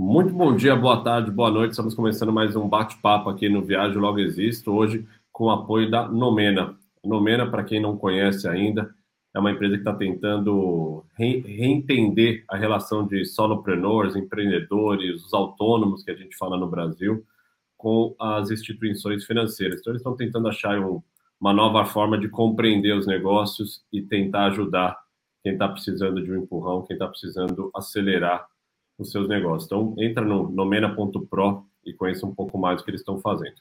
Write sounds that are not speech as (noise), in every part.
Muito bom dia, boa tarde, boa noite. Estamos começando mais um bate-papo aqui no Viagem Logo Existo, hoje com o apoio da Nomena. Nomena, para quem não conhece ainda, é uma empresa que está tentando re reentender a relação de solopreneurs, empreendedores, os autônomos que a gente fala no Brasil, com as instituições financeiras. Então, eles estão tentando achar um, uma nova forma de compreender os negócios e tentar ajudar quem está precisando de um empurrão, quem está precisando acelerar os seus negócios. Então, entra no nomena.pro e conheça um pouco mais o que eles estão fazendo.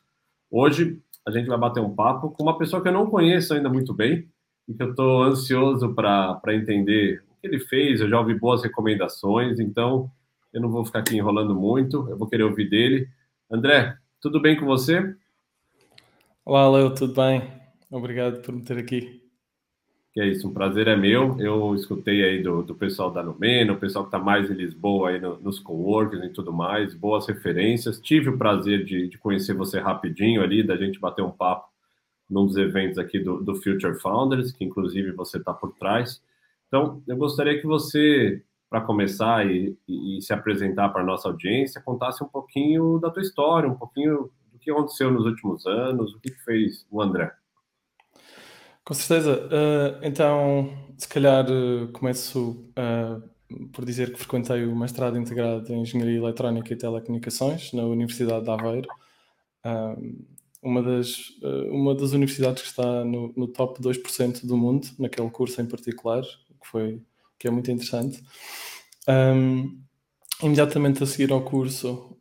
Hoje, a gente vai bater um papo com uma pessoa que eu não conheço ainda muito bem e que eu estou ansioso para entender o que ele fez. Eu já ouvi boas recomendações, então eu não vou ficar aqui enrolando muito, eu vou querer ouvir dele. André, tudo bem com você? Olá, Léo, tudo bem? Obrigado por me ter aqui. Que é isso, um prazer é meu. Eu escutei aí do, do pessoal da Lumena, o pessoal que está mais em Lisboa aí no, nos coworkers e tudo mais, boas referências. Tive o prazer de, de, conhecer você rapidinho ali, da gente bater um papo num dos eventos aqui do, do Future Founders, que inclusive você está por trás. Então, eu gostaria que você, para começar e, e, e, se apresentar para a nossa audiência, contasse um pouquinho da tua história, um pouquinho do que aconteceu nos últimos anos, o que fez o André. Com certeza. Uh, então, se calhar uh, começo uh, por dizer que frequentei o mestrado integrado em Engenharia Eletrónica e Telecomunicações na Universidade de Aveiro, uma, das, uma das universidades que está no, no top 2% do mundo, naquele curso em particular, que, foi, que é muito interessante. Um, imediatamente a seguir ao curso,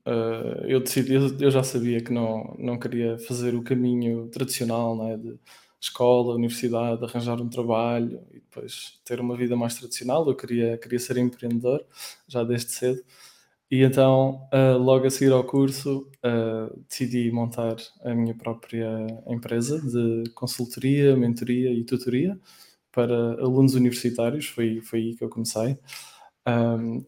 eu decidi, eu, eu, já sabia que não, não queria fazer o caminho tradicional, né, de escola, universidade, arranjar um trabalho e depois ter uma vida mais tradicional. Eu queria, queria ser empreendedor já desde cedo. E então, uh, logo a seguir ao curso, uh, decidi montar a minha própria empresa de consultoria, mentoria e tutoria para alunos universitários. Foi, foi aí que eu comecei.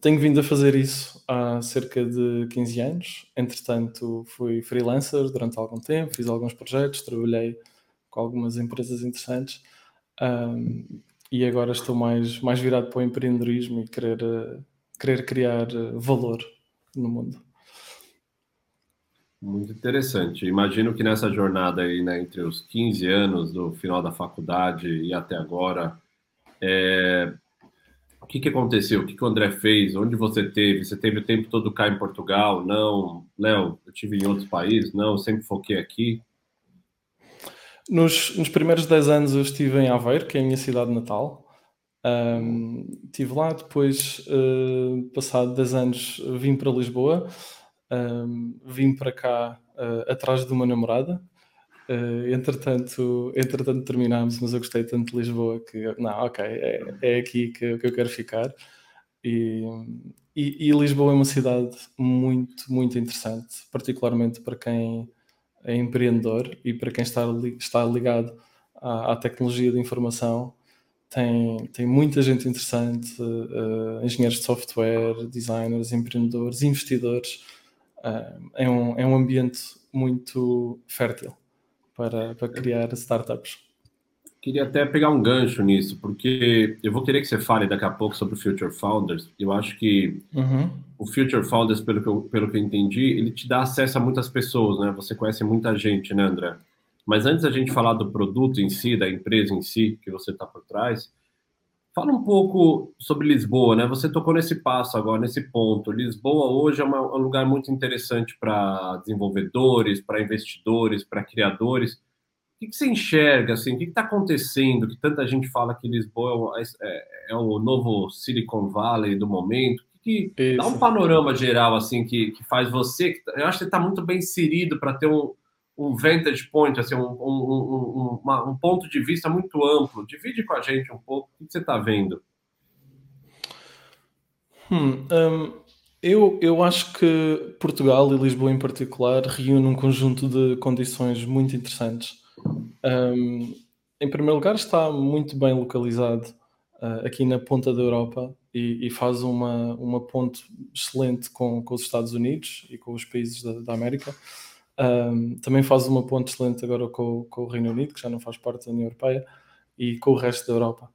Tenho vindo a fazer isso há cerca de 15 anos. Entretanto, fui freelancer durante algum tempo, fiz alguns projetos, trabalhei algumas empresas interessantes. Um, e agora estou mais, mais virado para o empreendedorismo e querer, querer criar uh, valor no mundo. Muito interessante. Imagino que nessa jornada aí, né, entre os 15 anos do final da faculdade e até agora, é... o que, que aconteceu? O que, que o André fez? Onde você teve? Você teve o tempo todo cá em Portugal? Não. Léo, eu tive em outros países? Não, sempre foquei aqui. Nos, nos primeiros 10 anos eu estive em Aveiro, que é a minha cidade natal. Um, estive lá, depois, uh, passado 10 anos, vim para Lisboa. Um, vim para cá uh, atrás de uma namorada. Uh, entretanto, entretanto terminámos, mas eu gostei tanto de Lisboa que, não, ok, é, é aqui que, que eu quero ficar. E, e, e Lisboa é uma cidade muito, muito interessante, particularmente para quem empreendedor e para quem está, está ligado à, à tecnologia de informação, tem, tem muita gente interessante, uh, engenheiros de software, designers, empreendedores, investidores. Uh, é, um, é um ambiente muito fértil para, para criar startups. Queria até pegar um gancho nisso, porque eu vou querer que você fale daqui a pouco sobre o Future Founders. Eu acho que uhum. o Future Founders, pelo que, eu, pelo que eu entendi, ele te dá acesso a muitas pessoas, né? Você conhece muita gente, né, André? Mas antes da gente falar do produto em si, da empresa em si, que você está por trás, fala um pouco sobre Lisboa, né? Você tocou nesse passo agora, nesse ponto. Lisboa hoje é uma, um lugar muito interessante para desenvolvedores, para investidores, para criadores que, que você enxerga, assim, o que está acontecendo, que tanta gente fala que Lisboa é, é, é, o novo Silicon Valley do momento, que, que dá um panorama geral, assim, que, que faz você, eu acho que está muito bem inserido para ter um, um vantage point, assim, um, um, um, uma, um, ponto de vista muito amplo. Divide com a gente um pouco o que você está vendo. Hum, um, eu, eu acho que Portugal e Lisboa em particular reúnem um conjunto de condições muito interessantes um, em primeiro lugar, está muito bem localizado uh, aqui na ponta da Europa e, e, faz uma, uma ponte excelente com, com os Estados Unidos e com os países da, da América. Um, também faz uma ponte excelente agora com, com, o Reino Unido, que já não faz parte da União Europeia, e com o resto da Europa.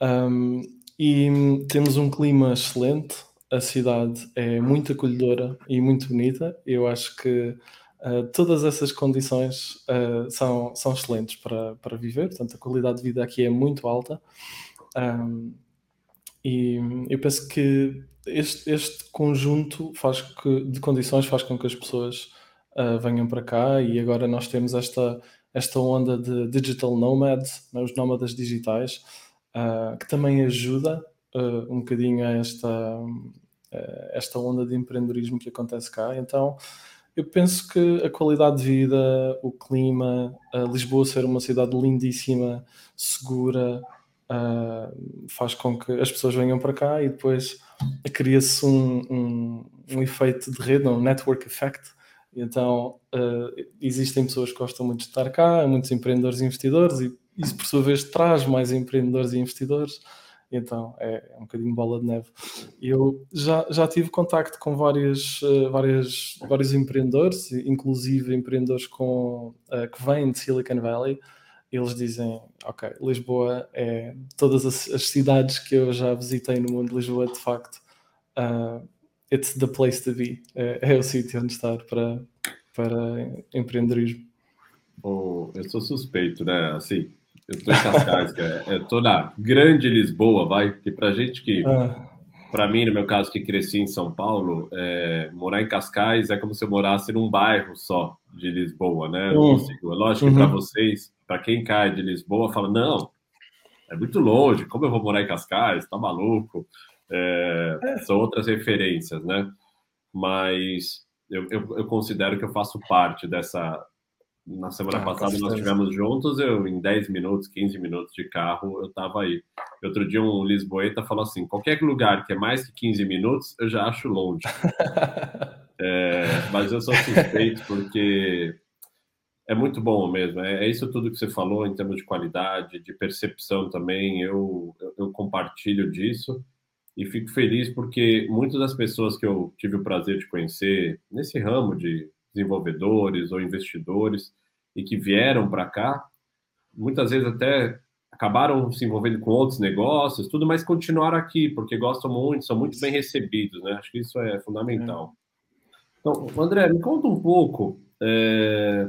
Um, e temos um clima excelente, a cidade é muito acolhedora e muito bonita. Eu acho que uh, todas essas condições uh, são, são excelentes para, para viver, portanto, a qualidade de vida aqui é muito alta. Um, e eu penso que este, este conjunto faz que, de condições faz com que as pessoas uh, venham para cá e agora nós temos esta, esta onda de digital nomads, né, os nómadas digitais, que também ajuda um bocadinho a esta, eh, esta onda de empreendedorismo que acontece cá. Então, eu penso que a qualidade de vida, o clima, Lisboa ser uma cidade lindíssima, segura, uh, faz com que as pessoas venham para cá e depois cria-se um, um, um, efeito de rede, um network effect. Então, uh, existem pessoas que gostam muito de estar cá, muitos empreendedores e investidores, e isso, por sua vez, traz mais empreendedores e investidores. Então é, é um bocadinho bola de neve. Eu já, já tive contacto com várias, uh, várias, vários empreendedores, inclusive empreendedores com, uh, que vêm de Silicon Valley. Eles dizem: Ok, Lisboa é todas as, as cidades que eu já visitei no mundo, Lisboa de facto, uh, it's the place to be. É, é o sítio onde estar para, para empreendedorismo. Oh, eu sou suspeito, né? Assim, eu tô em Cascais, (laughs) cara. Eu tô na grande Lisboa, vai. Que pra gente que. Ah. Pra mim, no meu caso, que cresci em São Paulo, é, morar em Cascais é como se eu morasse num bairro só de Lisboa, né? Uhum. Lógico que para uhum. vocês, para quem cai de Lisboa, fala: não, é muito longe, como eu vou morar em Cascais? Tá maluco? É, é. São outras referências, né? Mas eu, eu, eu, considero que eu faço parte dessa, na semana ah, passada nós estivemos juntos, eu em 10 minutos, 15 minutos de carro, eu estava aí. Outro dia um lisboeta falou assim, qualquer lugar que é mais que 15 minutos, eu já acho longe. (laughs) é, mas eu sou suspeito porque é muito bom mesmo. É, é, isso tudo que você falou em termos de qualidade, de percepção também. Eu, eu, eu compartilho disso e fico feliz porque muitas das pessoas que eu tive o prazer de conhecer nesse ramo de desenvolvedores ou investidores e que vieram para cá, muitas vezes até acabaram se envolvendo com outros negócios, tudo, mas continuaram aqui porque gostam muito, são muito bem recebidos, né? Acho que isso é fundamental. Então, André, me conta um pouco é,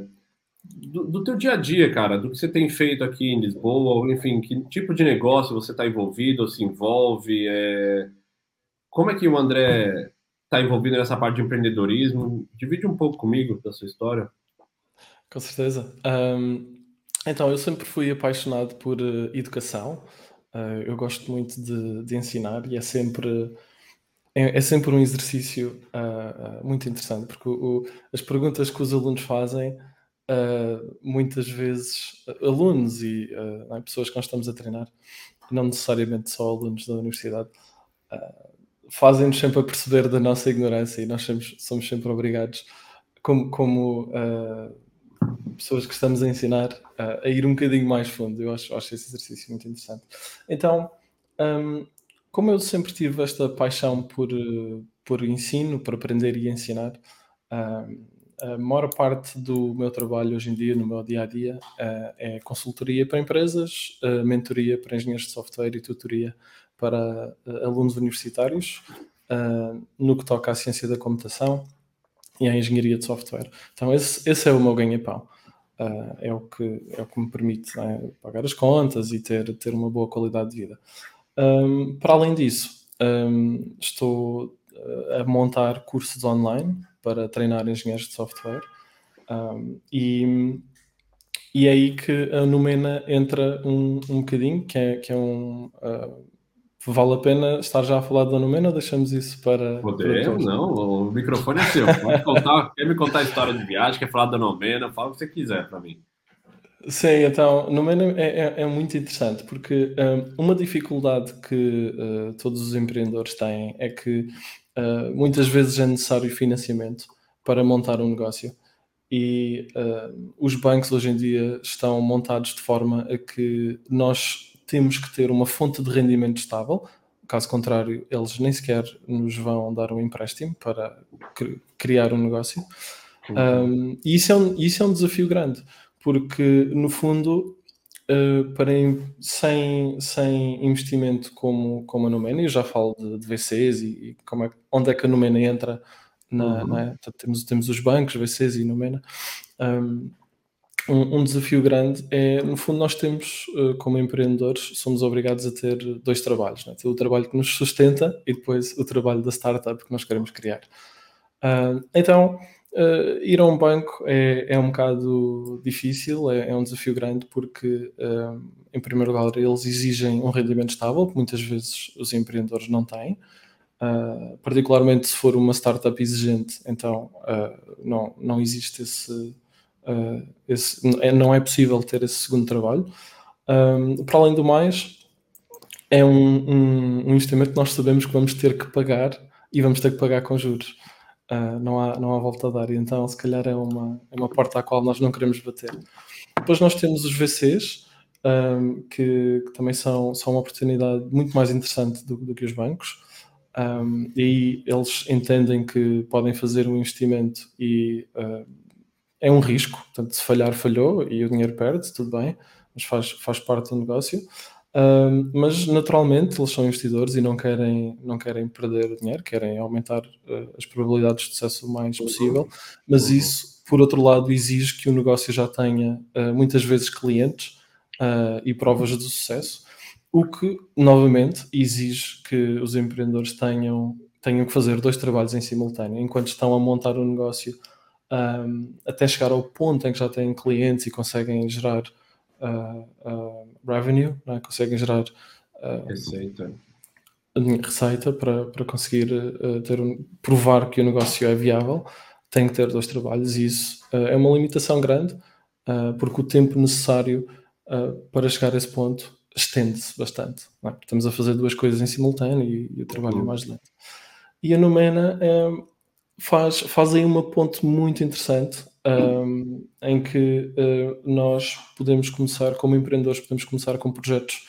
do, do, teu dia a dia, cara, do que você tem feito aqui em Lisboa, enfim, que tipo de negócio você está envolvido ou se envolve, é, como é que o André está envolvido nessa parte de empreendedorismo. Divide um pouco comigo da sua história. Com certeza. Um, então, eu sempre fui apaixonado por uh, educação. Uh, eu gosto muito de, de, ensinar e é sempre é, é sempre um exercício uh, muito interessante porque o, o, as perguntas que os alunos fazem muitas vezes alunos e é, pessoas que nós estamos a treinar não necessariamente só alunos da universidade fazem-nos sempre a perceber da nossa ignorância e nós somos, somos sempre obrigados, como, como uh, pessoas que estamos a ensinar, uh, a ir um bocadinho mais fundo. Eu acho, acho esse exercício muito interessante. Então, um, como eu sempre tive esta paixão por, por ensino, por aprender e ensinar, a maior parte do meu trabalho hoje em dia, no meu dia a dia, uh, é consultoria para empresas, mentoria para engenheiros de software e tutoria para uh, alunos universitários uh, no que toca à ciência da computação e à engenharia de software. Então, esse, esse é o meu ganha-pão. Uh, é, o que, é o que me permite né, pagar as contas e ter, ter uma boa qualidade de vida. Um, para além disso, um, estou a montar cursos online para treinar engenheiros de software um, e, e é aí que a Numena entra um, um bocadinho, que é, que é um, Vale a pena estar já a falar da Numena ou deixamos isso para. Podemos, não. O microfone é seu. Contar, quer me contar a história de viagem, quer falar da Numena, fala o que você quiser para mim. Sim, então, Numena é, é, é muito interessante porque um, uma dificuldade que uh, todos os empreendedores têm é que uh, muitas vezes é necessário financiamento para montar um negócio e uh, os bancos hoje em dia estão montados de forma a que nós temos que ter uma fonte de rendimento estável, caso contrário, eles nem sequer nos vão dar um empréstimo para criar um negócio. Uhum. Um, e isso é um, isso é um desafio grande, porque no fundo uh, para sem, sem investimento como, como a Numena, eu já falo de, de VCs e, e, como é, onde é que a Numena entra na, uhum. temos, temos os bancos, VCs e Numena. Um, um, um, desafio grande é, no fundo, nós temos, uh, como empreendedores, somos obrigados a ter dois trabalhos: né? ter o trabalho que nos sustenta e depois o trabalho da startup que nós queremos criar. Uh, então, uh, ir a um banco é, é um bocado difícil, é, é um desafio grande, porque, em primeiro lugar, eles exigem um rendimento estável, que muitas vezes os empreendedores não têm. particularmente se for uma startup exigente, então não, não existe esse Uh, esse, é, não é possível ter esse segundo trabalho. Um, para além do mais, é um, um, um, investimento que nós sabemos que vamos ter que pagar e vamos ter que pagar com juros. Uh, não, há, não há volta a dar. E então, se calhar, é uma, é uma porta à qual nós não queremos bater. Depois, nós temos os VCs, que, que, também são, são uma oportunidade muito mais interessante do, do que os bancos. Um, e eles entendem que podem fazer um investimento e uh, é um risco, portanto, se falhar, falhou e o dinheiro perde, tudo bem, mas faz, faz parte do negócio. Um, mas naturalmente eles são investidores e não querem, não querem perder dinheiro, querem aumentar uh, as probabilidades de sucesso o mais possível, mas isso, por outro lado, exige que o negócio já tenha uh, muitas vezes clientes uh, e provas de sucesso, o que, novamente, exige que os empreendedores tenham, tenham que fazer dois trabalhos em simultâneo, enquanto estão a montar o negócio um, até chegar ao ponto em que já têm clientes e conseguem gerar uh, uh, revenue, é? conseguem gerar uh, receita. receita para, para conseguir ter um, provar que o negócio é viável, tem que ter dois trabalhos e isso é uma limitação grande, porque o tempo necessário para chegar a esse ponto estende-se bastante. É? Estamos a fazer duas coisas em simultâneo e, e o trabalho é uhum. mais lento. E a Numena é, faz, faz aí uma ponte muito interessante um, em que uh, nós podemos começar, como empreendedores, podemos começar com projetos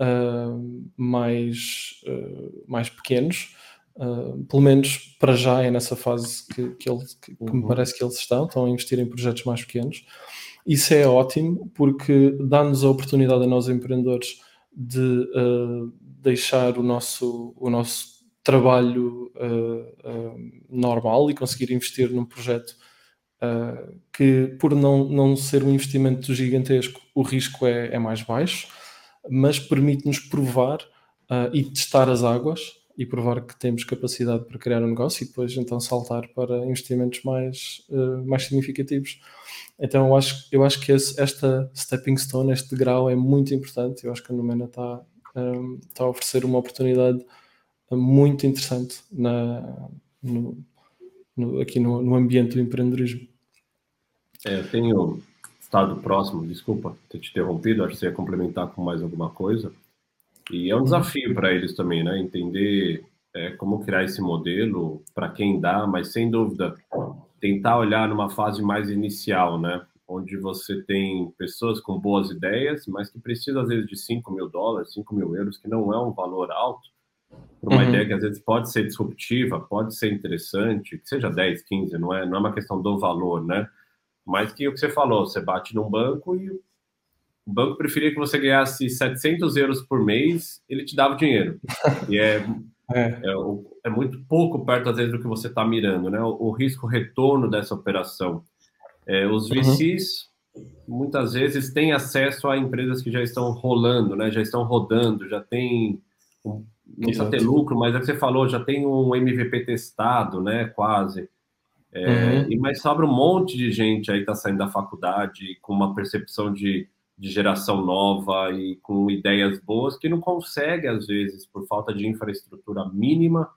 uh, mais, uh, mais pequenos. pelo menos para já é nessa fase que, que, ele, que, que me uhum. parece que eles estão, estão a investir em projetos mais pequenos. Isso é ótimo porque dá-nos a oportunidade a nós empreendedores de deixar o nosso, o nosso trabalho uh, uh, normal e conseguir investir num projeto uh, que, por não, não ser um investimento gigantesco, o risco é, é mais baixo, mas permite-nos provar e testar as águas e provar que temos capacidade para criar um negócio e depois então saltar para investimentos mais, mais significativos. Então eu acho, eu acho que esse, esta stepping stone, este grau é muito importante. Eu acho que a Numena está, um, a oferecer uma oportunidade muito interessante na, no, no, aqui no, no, ambiente do empreendedorismo. É, eu tenho estado próximo, desculpa ter te interrompido, acho que você ia complementar com mais alguma coisa. E é um desafio para eles também, né? Entender é, como criar esse modelo, para quem dá, mas sem dúvida, tentar olhar numa fase mais inicial, né? Onde você tem pessoas com boas ideias, mas que precisam, às vezes, de 5 mil dólares, 5 mil euros, que não é um valor alto, para uma uhum. ideia que às vezes pode ser disruptiva, pode ser interessante, que seja 10, 15, não é, não é uma questão do valor, né? Mas que o que você falou, você bate num banco e o banco preferia que você ganhasse 700 euros por mês, ele te dava o dinheiro. E é, (laughs) é. é, é muito pouco perto, às vezes, do que você está mirando, né? O, o risco-retorno dessa operação. É, os VCs, uhum. muitas vezes, têm acesso a empresas que já estão rolando, né? Já estão rodando, já tem um não precisa ter lucro, mas é que você falou, já tem um MVP testado, né? Quase. É, uhum. e Mas sobra um monte de gente aí que está saindo da faculdade com uma percepção de, de geração nova e com ideias boas que não consegue, às vezes, por falta de infraestrutura mínima,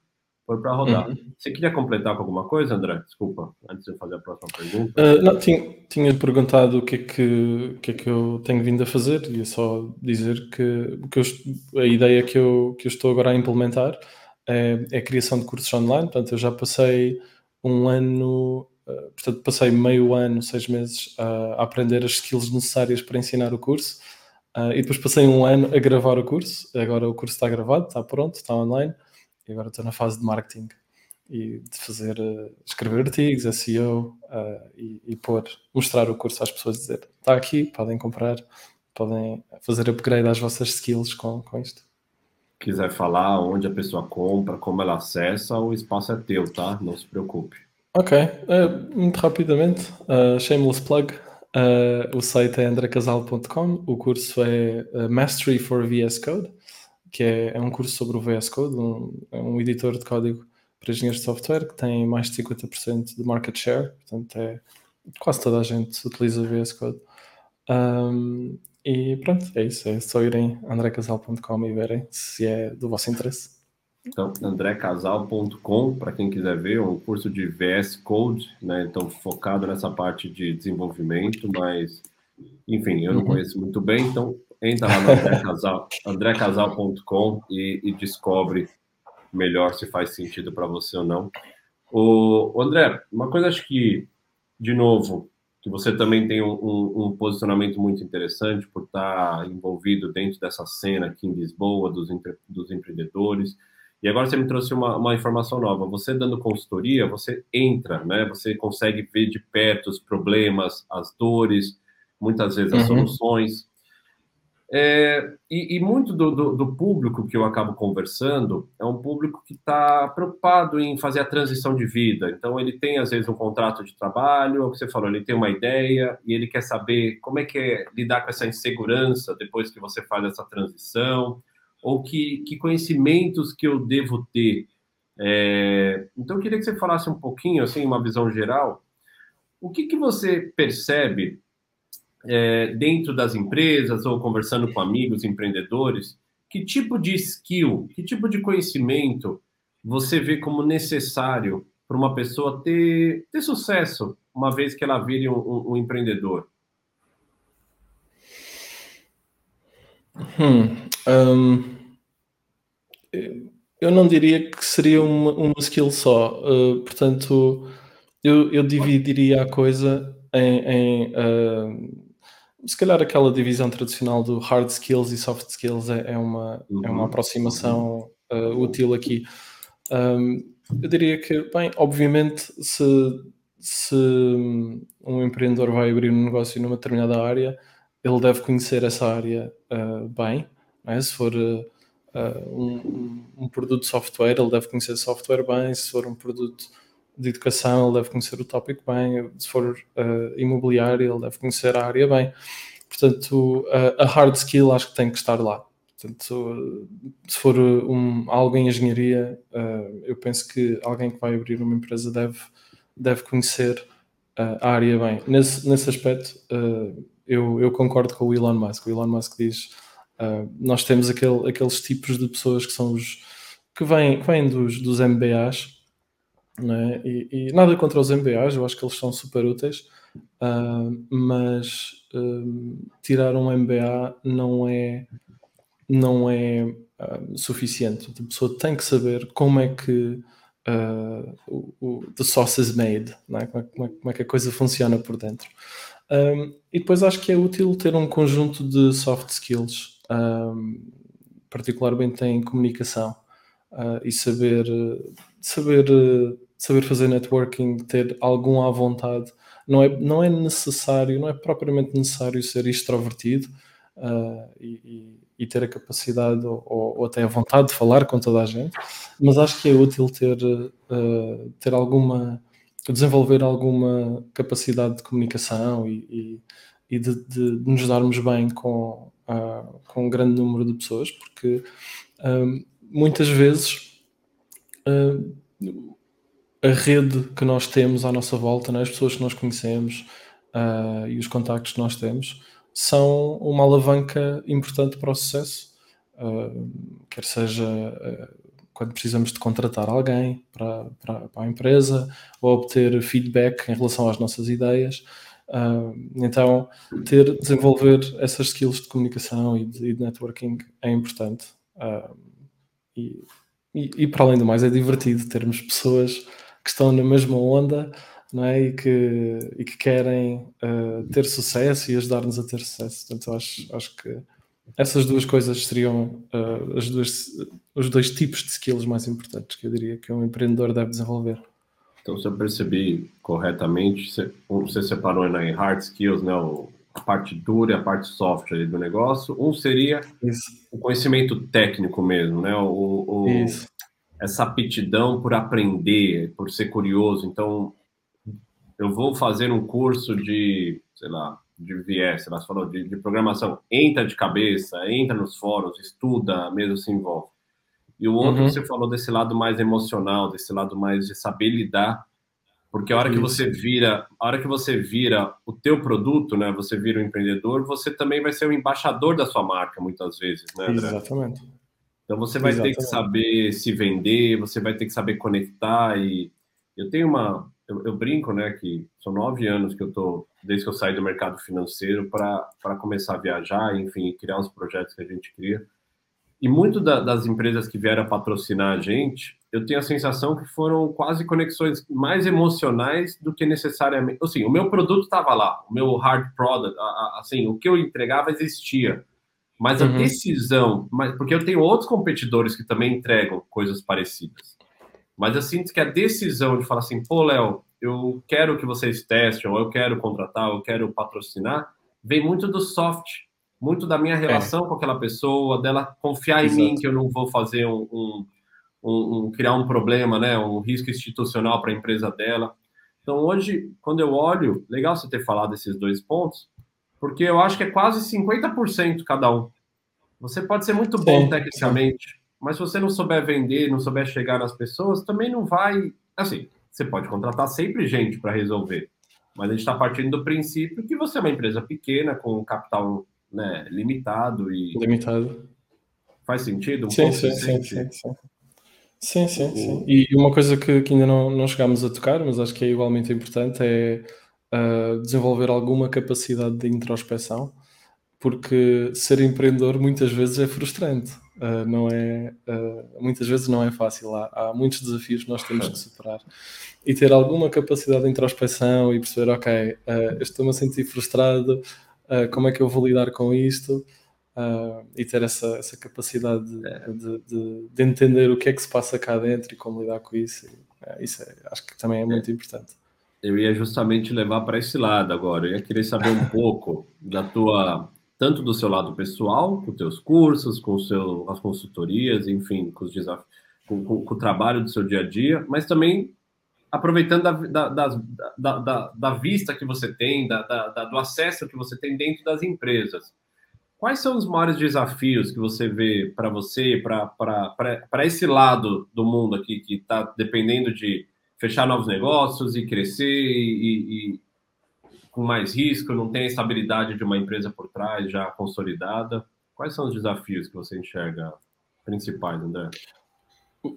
foi para rodar. Uhum. Você queria completar com alguma coisa, André? Desculpa, antes de eu fazer a próxima pergunta. Uh, não, tinha, tinha perguntado o que, é que, que é que eu tenho vindo a fazer e só dizer que, que eu, a ideia que eu, que eu estou agora a implementar é, é a criação de cursos online. Portanto, eu já passei um ano, uh, portanto, passei meio ano, seis meses, a, a aprender as skills necessárias para ensinar o curso. Uh, e depois passei um ano a gravar o curso. Agora o curso está gravado, está pronto, está online e agora estou na fase de marketing e de fazer, uh, escrever artigos, SEO uh, eh, e, e pôr, mostrar o curso às pessoas, dizer está aqui, podem comprar podem fazer upgrade às vossas skills com, com isto. Quiser falar onde a pessoa compra, como ela acessa, o espaço é teu, tá? Não se preocupe. Ok, uh, muito rapidamente, uh, shameless plug. O site é andrecasal.com, o curso é Mastery for VS Code, que é, é, um curso sobre o VS Code, um, é um editor de código para engenheiros de software que tem mais de 50% de market share, portanto é quase toda a gente utiliza VS Code. Um, e pronto, é isso. É só irem andrecasal.com e verem se é do vosso interesse. Então, andrecasal.com, para quem quiser ver, um curso de VS Code, né? Então, focado nessa parte de desenvolvimento, mas, enfim, eu não uhum. conheço muito bem, então entra lá no andrecasal, andrecasal.com e, e descobre melhor se faz sentido para você ou não. O, André, uma coisa acho que, de novo, que você também tem um, um, um, posicionamento muito interessante por estar envolvido dentro dessa cena aqui em Lisboa, dos, dos empreendedores. E agora você me trouxe uma, uma, informação nova. Você dando consultoria, você entra, né? Você consegue ver de perto os problemas, as dores, muitas vezes as uhum. soluções. É, e, e, muito do, do, do, público que eu acabo conversando é um público que está preocupado em fazer a transição de vida. Então, ele tem, às vezes, um contrato de trabalho, é o que você falou, ele tem uma ideia e ele quer saber como é que é lidar com essa insegurança depois que você faz essa transição, ou que, que conhecimentos que eu devo ter. É, então, eu queria que você falasse um pouquinho, assim, uma visão geral, o que, que você percebe é, dentro das empresas ou conversando com amigos empreendedores, que tipo de skill, que tipo de conhecimento você vê como necessário para uma pessoa ter, ter sucesso uma vez que ela vire um, um, um empreendedor? Hum, um, eu não diria que seria uma, uma skill só. Uh, portanto, eu, eu, dividiria a coisa em, em uh, se calhar aquela divisão tradicional do hard skills e soft skills é, é uma, uhum. é uma uhum. aproximação uh, útil aqui. Um, eu diria que, bem, obviamente, se, se um empreendedor vai abrir um negócio numa determinada área, ele deve conhecer essa área uh, bem. É? Se for uh, um, um, produto de software, ele deve conhecer software bem. Se for um produto de educação, ele deve conhecer o tópico bem, se for uh, imobiliário, ele deve conhecer a área bem. Portanto, uh, a hard skill acho que tem que estar lá. Portanto, se for um, algo em engenharia, uh, eu penso que alguém que vai abrir uma empresa deve, deve conhecer a área bem. Nesse, nesse aspecto, eu, eu concordo com o Elon Musk. O Elon Musk diz: nós temos aquele, aqueles tipos de pessoas que são os que vêm, que vêm dos, dos MBAs né? E, e, nada contra os MBAs, eu acho que eles são super úteis, uh, mas uh, tirar um MBA não é, não é uh, suficiente. A pessoa tem que saber como é que o, o the sauce is made, é? Como, é, como, é, como, é, que a coisa funciona por dentro. Um, e depois acho que é útil ter um conjunto de soft skills, um, particularmente em comunicação, e saber saber, saber fazer networking, ter algum à vontade. Não é, não é necessário, não é propriamente necessário ser extrovertido uh, e, e, ter a capacidade ou, ou, até a vontade de falar com toda a gente, mas acho que é útil ter, uh, ter alguma, desenvolver alguma capacidade de comunicação e, e, e de, de, de, nos darmos bem com, uh, com um grande número de pessoas, porque muitas vezes a rede que nós temos à nossa volta, né, as pessoas que nós conhecemos uh, e os contactos que nós temos, são uma alavanca importante para o sucesso. Uh, quer seja quando precisamos de contratar alguém para, para, para, a empresa ou obter feedback em relação às nossas ideias. Uh, então, ter, desenvolver essas skills de comunicação e de, e de networking é importante. Uh, e e, e, para além do mais, é divertido termos pessoas que estão na mesma onda não é? e, que, e que querem uh, ter sucesso e ajudar-nos a ter sucesso. Portanto, acho, acho que essas duas coisas seriam uh, as duas, os dois tipos de skills mais importantes que eu diria que um empreendedor deve desenvolver. Então, se eu percebi corretamente, você, separou em hard skills, né, a parte dura e a parte soft do negócio. Um seria Isso. o conhecimento técnico mesmo, né? O, o essa aptidão por aprender, por ser curioso. Então, eu vou fazer um curso de, sei lá, de viés, você falou, de, de, programação. Entra de cabeça, entra nos fóruns, estuda, mesmo se envolve. E o outro, uhum. você falou desse lado mais emocional, desse lado mais de saber lidar porque a hora que você vira, a hora que você vira o teu produto, né, você vira um empreendedor, você também vai ser o embaixador da sua marca muitas vezes, né? Exatamente. Então você vai Exatamente. ter que saber se vender, você vai ter que saber conectar e eu tenho uma, eu, eu brinco, né, que são nove anos que eu tô desde que eu saí do mercado financeiro para começar a viajar, enfim, criar os projetos que a gente cria. E muito da, das empresas que vieram patrocinar a gente, eu tenho a sensação que foram quase conexões mais emocionais do que necessariamente. Assim, o meu produto estava lá, o meu hard product, assim, o que eu entregava existia. Mas a uhum. decisão, porque eu tenho outros competidores que também entregam coisas parecidas. Mas eu sinto que a decisão de falar assim, pô, Léo, eu quero que vocês testem, ou eu quero contratar, ou eu quero patrocinar, vem muito do soft muito da minha é. relação é. com aquela pessoa, dela confiar Exato. em mim que eu não vou fazer um, um, um, um criar um problema, né, um risco institucional para a empresa dela. Então hoje, quando eu olho, legal você ter falado esses dois pontos, porque eu acho que é quase 50% cada um. Você pode ser muito bom sim, tecnicamente, mas se você não souber vender, não souber chegar nas pessoas, também não vai. Assim, você pode contratar sempre gente para resolver, mas a gente está partindo do princípio que você é uma empresa pequena, com capital né, limitado e. Limitado. Faz sentido? Um sim, sim, sim, sim, sim. Sim, sim, sim. E uma coisa que, que ainda não, não chegámos a tocar, mas acho que é igualmente importante, é uh, desenvolver alguma capacidade de introspeção, porque ser empreendedor muitas vezes é frustrante, uh, não é, uh, muitas vezes não é fácil, há, há muitos desafios que nós temos que superar. E ter alguma capacidade de introspeção e perceber, ok, estou-me a sentir frustrado, uh, como é que eu vou lidar com isto uh, e ter essa, essa capacidade de, é. de, de, de, entender o que é que se passa cá dentro e como lidar com isso. Uh, isso é, acho que também é muito é. importante. Eu ia justamente levar para esse lado agora. Eu ia querer saber um (laughs) pouco da tua, tanto do seu lado pessoal, com teus cursos, com seu, as consultorias, enfim, com os desafios, com, com, com o trabalho do seu dia a dia, mas também aproveitando da, da, da, da, da vista que você tem, da, da, do acesso que você tem dentro das empresas. Quais são os maiores desafios que você vê para você, para esse lado do mundo aqui, que está dependendo de fechar novos negócios e crescer e, e, com mais risco, não tem a estabilidade de uma empresa por trás já consolidada? Quais são os desafios que você enxerga principais, André?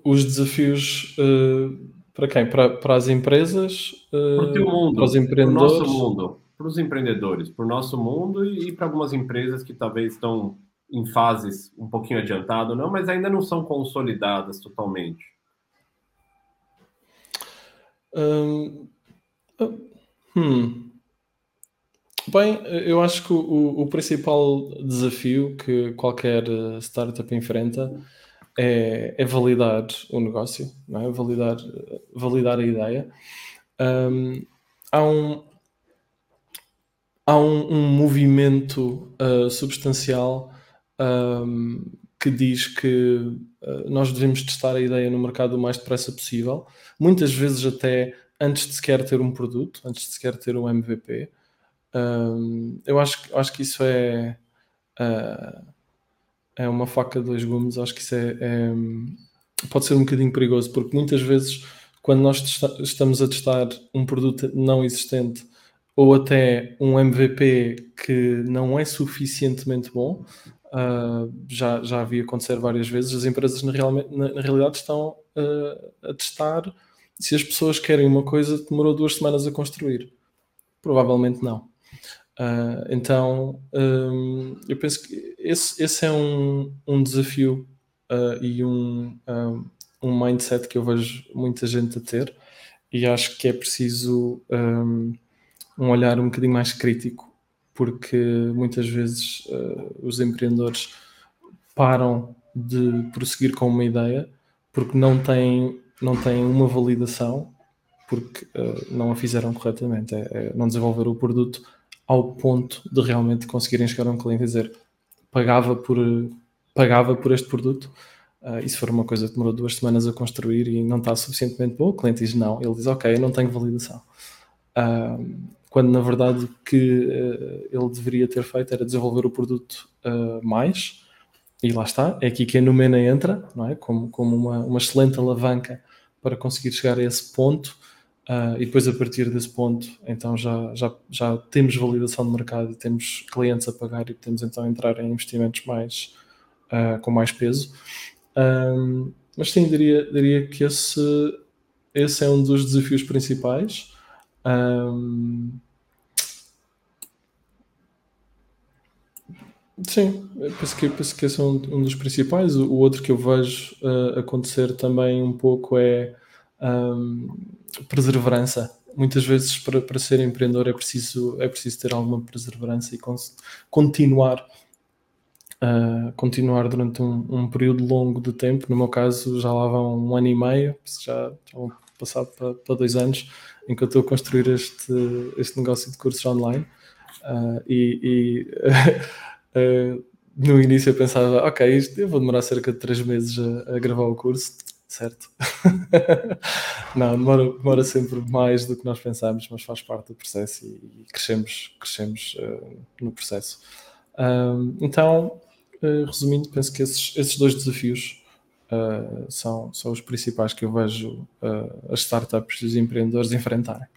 Os desafios uh para quem? Para, para as empresas? Uh, para o teu mundo, para os empreendedores? Para o nosso mundo, para os empreendedores, para o nosso mundo e, e para algumas empresas que talvez estão em fases um pouquinho adiantado, não, mas ainda não são consolidadas totalmente. Hum, hum. Bem, eu acho que o, o, principal desafio que qualquer eh, startup enfrenta é, é validar o negócio, não é? validar, validar a ideia. Um, há um, há um, um movimento uh, substancial um, que diz que uh, nós devemos testar a ideia no mercado o mais depressa possível, muitas vezes até antes de sequer ter um produto, antes de sequer ter um MVP. Um, eu acho, acho que isso é. Uh, é uma faca de dois gumes. Acho que isso é, é, pode ser um bocadinho perigoso, porque muitas vezes, quando nós testa, estamos a testar um produto não existente ou até um MVP que não é suficientemente bom, uh, já, já havia acontecer várias vezes, as empresas na, real, na, na realidade estão uh, a testar se as pessoas querem uma coisa que demorou duas semanas a construir. Provavelmente não. Uh, então, um, eu penso que esse, esse é um, um desafio e um, um, um, mindset que eu vejo muita gente a ter, e acho que é preciso um, olhar um bocadinho mais crítico, porque muitas vezes uh, os empreendedores param de prosseguir com uma ideia porque não têm, não têm uma validação, porque não a fizeram corretamente, é, é não desenvolver o produto ao ponto de realmente conseguirem chegar a um cliente e dizer pagava por, pagava por este produto. Uh, e se for uma coisa que demorou duas semanas a construir e não está suficientemente bom, o cliente diz não. Ele diz, ok, eu não tenho validação. Uh, quando na verdade o que uh, ele deveria ter feito era desenvolver o produto mais, e lá está, é aqui que a Numena entra, não é? como, como uma, uma excelente alavanca para conseguir chegar a esse ponto Uh, e depois a partir desse ponto, então já, já, já temos validação de mercado temos clientes a pagar e podemos então entrar em investimentos mais uh, com mais peso. Um, mas sim, diria, diria que esse, esse é um dos desafios principais. Um, sim, penso que, penso que esse é um, um dos principais. O, outro que eu vejo uh, acontecer também um pouco é um, perseverança. Muitas vezes para, para ser empreendedor é preciso, é preciso ter alguma perseverança e continuar uh, continuar durante um, um, período longo de tempo. No meu caso, já lá vão um ano e meio, já, já vão passar para, para, dois anos, em que eu estou a construir este, este negócio de cursos online. Uh, e, e (laughs) uh, no início eu pensava, ok, isto, eu vou demorar cerca de três meses a, a gravar o curso certo? (laughs) não, demora, demora, sempre mais do que nós pensamos, mas faz parte do processo e, e crescemos, crescemos uh, no processo. Um, então, uh, resumindo, penso que esses, esses dois desafios uh, são, são os principais que eu vejo as startups e os empreendedores enfrentarem.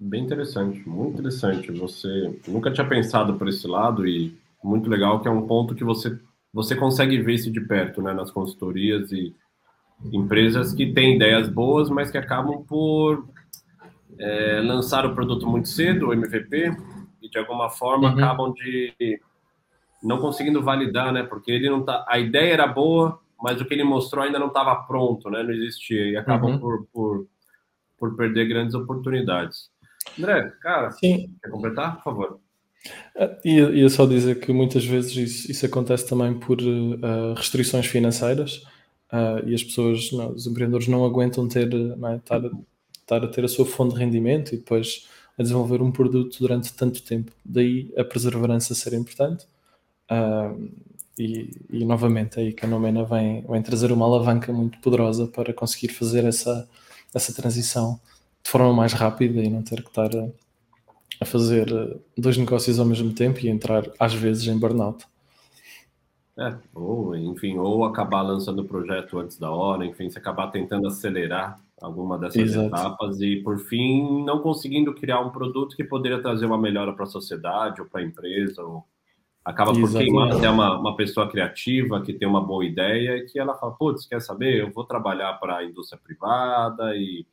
Bem interessante, muito interessante. Você nunca tinha pensado por esse lado e muito legal que é um ponto que você você consegue ver isso de perto, né, nas consultorias e Empresas que têm ideias boas, mas que acabam por é, lançar o produto muito cedo, o MVP, e de alguma forma uhum. acabam de não conseguindo validar, né? Porque ele não tá, a ideia era boa, mas o que ele mostrou ainda não estava pronto, né? Não existia e acabam uhum. por, por, por perder grandes oportunidades. André, cara, Sim. quer completar, por favor? Ia, ia só dizer que muitas vezes isso, isso acontece também por uh, restrições financeiras uh, e as pessoas, não, os empreendedores não aguentam ter, não é, estar, estar, a ter a sua fonte de rendimento e depois a desenvolver um produto durante tanto tempo. Daí a perseverança ser importante. Uh, e, e, novamente aí que a Nomena vem, vem trazer uma alavanca muito poderosa para conseguir fazer essa, essa transição de forma mais rápida e não ter que estar a fazer dois negócios ao mesmo tempo e entrar às vezes em burnout. É, ou, enfim, ou acabar lançando o projeto antes da hora, enfim, se acabar tentando acelerar alguma dessas Exato. etapas e, por fim, não conseguindo criar um produto que poderia trazer uma melhora para a sociedade ou para a empresa, ou acaba por queimar até uma, uma pessoa criativa que tem uma boa ideia e que ela fala, putz, quer saber, eu vou trabalhar para a indústria privada e,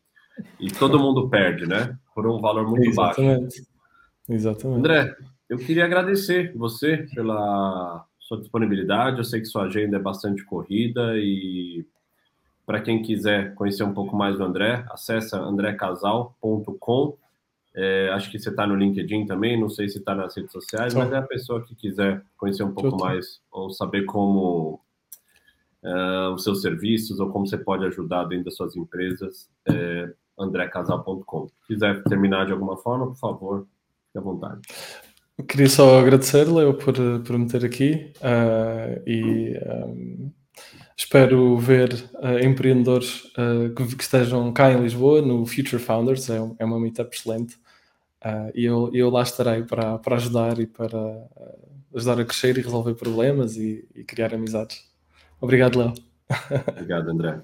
e todo mundo perde, né? Por um valor muito Exatamente. baixo. Exatamente. André, eu queria agradecer você pela sua disponibilidade. Eu sei que sua agenda é bastante corrida e para quem quiser conhecer um pouco mais do André, acessa andrecasal.com. É, acho que você está no LinkedIn também, não sei se está nas redes sociais, mas é a pessoa que quiser conhecer um pouco mais ou saber como uh, os seus serviços ou como você pode ajudar dentro das suas empresas, é andrecasal.com. Se quiser terminar de alguma forma, por favor, fique à vontade. Queria só agradecer, Leo, por, por me ter aqui uh, e um, espero ver uh, empreendedores uh, que, que, estejam cá em Lisboa no Future Founders, é, é uma meetup excelente e eu, eu lá estarei para, para ajudar e para ajudar a crescer e resolver problemas e, e criar amizades. Obrigado, Leo. Obrigado, André.